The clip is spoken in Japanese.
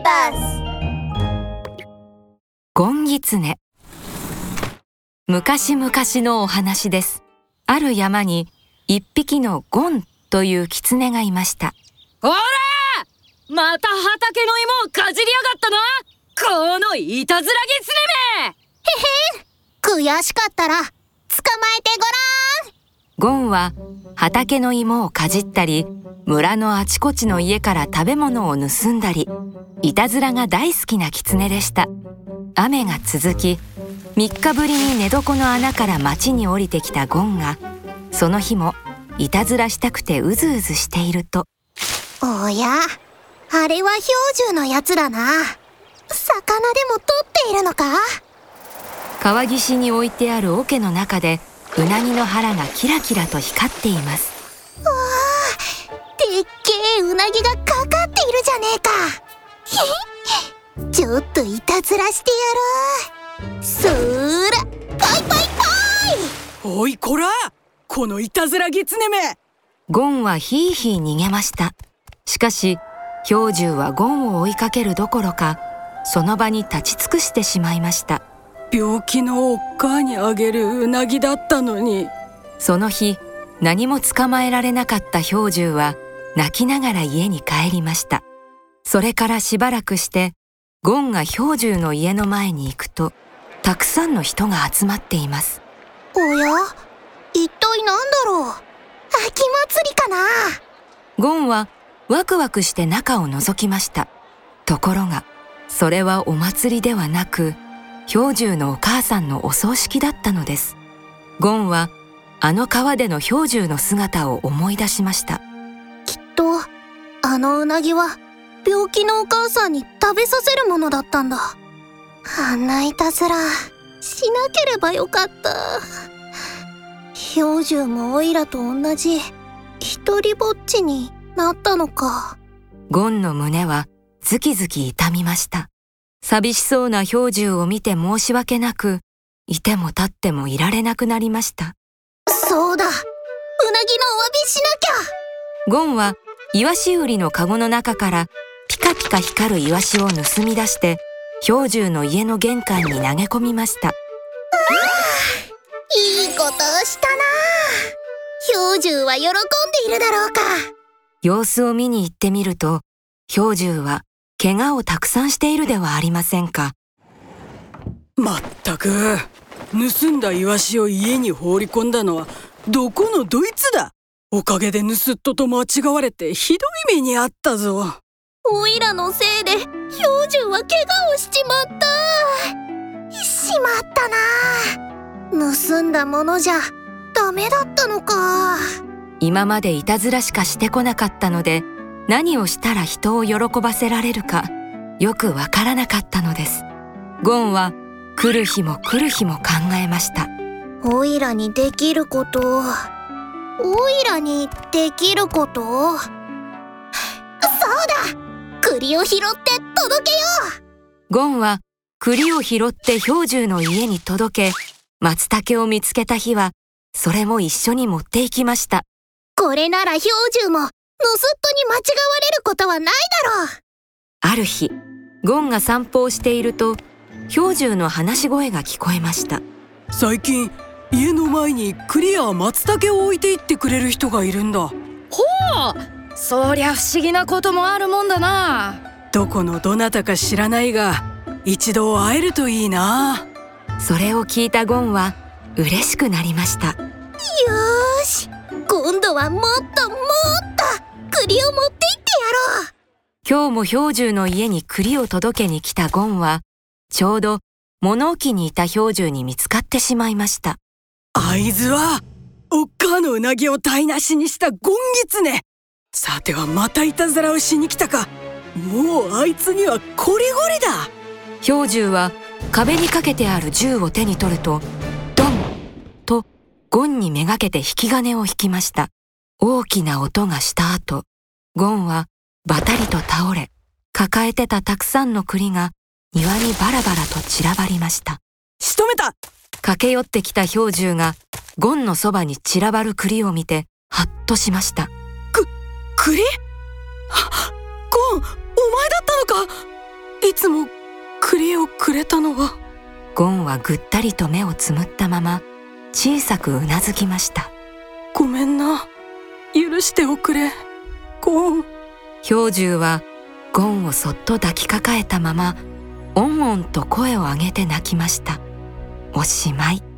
ーバスゴンギツネ昔々のお話です。ある山に一匹のゴンという狐がいました。ほら！また畑の芋をかじりやがったな！このいたずらぎつね悔しかったら捕まえてごらんゴンは畑の芋をかじったり村のあちこちの家から食べ物を盗んだりいたずらが大好きな狐でした。雨が続き3日ぶりに寝床の穴から町に降りてきたゴンがその日もいたずらしたくてうずうずしていると。おやあれは氷柱のやつだな。魚でも取っているのか？川岸に置いてある桶の中でうなぎの腹がキラキラと光っています。わあでっけえうなぎがかかっているじゃねえか。ちょっといたずらしてやるそーらパイパイパイ。おいこらこのいたずらぎつねめ。ゴンはヒーヒー逃げました。しかし氷柱はゴンを追いかけるどころかその場に立ち尽くしてしまいました病気のおっかあにあげるうなぎだったのに。その日何も捕まえられなかった氷柱は泣きながら家に帰りました。それからしばらくしてゴンが氷柱の家の前に行くとたくさんの人が集まっています。おや？一体なんだろう？秋祭りかな？ゴンはワクワクして中を覗きました。ところがそれはお祭りではなく氷柱のお母さんのお葬式だったのです。ゴンはあの川での氷柱の姿を思い出しました。きっとあのうなぎは病気のお母さんに食べさせるものだったんだ。あんないたずらしなければよかった。氷柱もオイラと同じ一人ぼっちになったのか。ゴンの胸はズキズキ痛みました寂しそうな氷柱を見て申し訳なくいても立ってもいられなくなりました。そうだ。うなぎのお詫びしなきゃ。ゴンはイワシ売りのカゴの中からピカピカ光るイワシを盗み出して氷柱の家の玄関に投げ込みました。いいことをしたな。氷柱は喜んでいるだろうか。様子を見に行ってみると氷柱は怪我をたくさんしているではありませんか？まったく。盗んだイワシを家に放り込んだのはどこのドイツだ？おかげで盗人と間違われてひどい目にあったぞ。オイラのせいで氷柱は怪我をしちまった。しまったな。盗んだものじゃダメだったのか。今までいたずらしかしてこなかったので何をしたら人を喜ばせられるかよくわからなかったのです。ゴンは来る日も来る日も考えました。オイラにできることオイラにできることそうだ。栗を拾って届けよう。ゴンは栗を拾って氷柱の家に届け松茸を見つけた日はそれも一緒に持っていきました。これなら氷柱も盗人に間違われることはないだろう。ある日ゴンが散歩をしていると氷柱の話し声が聞こえました。最近家の前に栗や松茸を置いていってくれる人がいるんだ。ほうそりゃ不思議なこともあるもんだな。どこのどなたか知らないが一度会えるといいな。それを聞いたゴンは嬉しくなりました。よし今度はもっともっと栗を持って行ってやろう。今日も氷柱の家に栗を届けに来たゴンはちょうど物置にいた氷柱に見つかってしまいました。合図はおっかのうなぎを台無しにしたゴンギツネ。さてはまたいたずらをしに来たか。もうあいつにはコリゴリだ。氷柱は壁にかけてある銃を手に取るとドン！とゴンにめがけて引き金を引きました。大きな音がした後ゴンはバタリと倒れ抱えてたたくさんの栗が庭にバラバラと散らばりました。仕留めた！駆け寄ってきた氷柱がゴンのそばに散らばる栗を見てハッとしました。く栗？ゴンお前だったのか！いつも栗をくれたのは。ゴンはぐったりと目をつむったまま小さくうなずきました。ごめんな。許しておくれゴン氷柱はゴンをそっと抱きかかえたままおんおんと声を上げて泣きました。おしまい。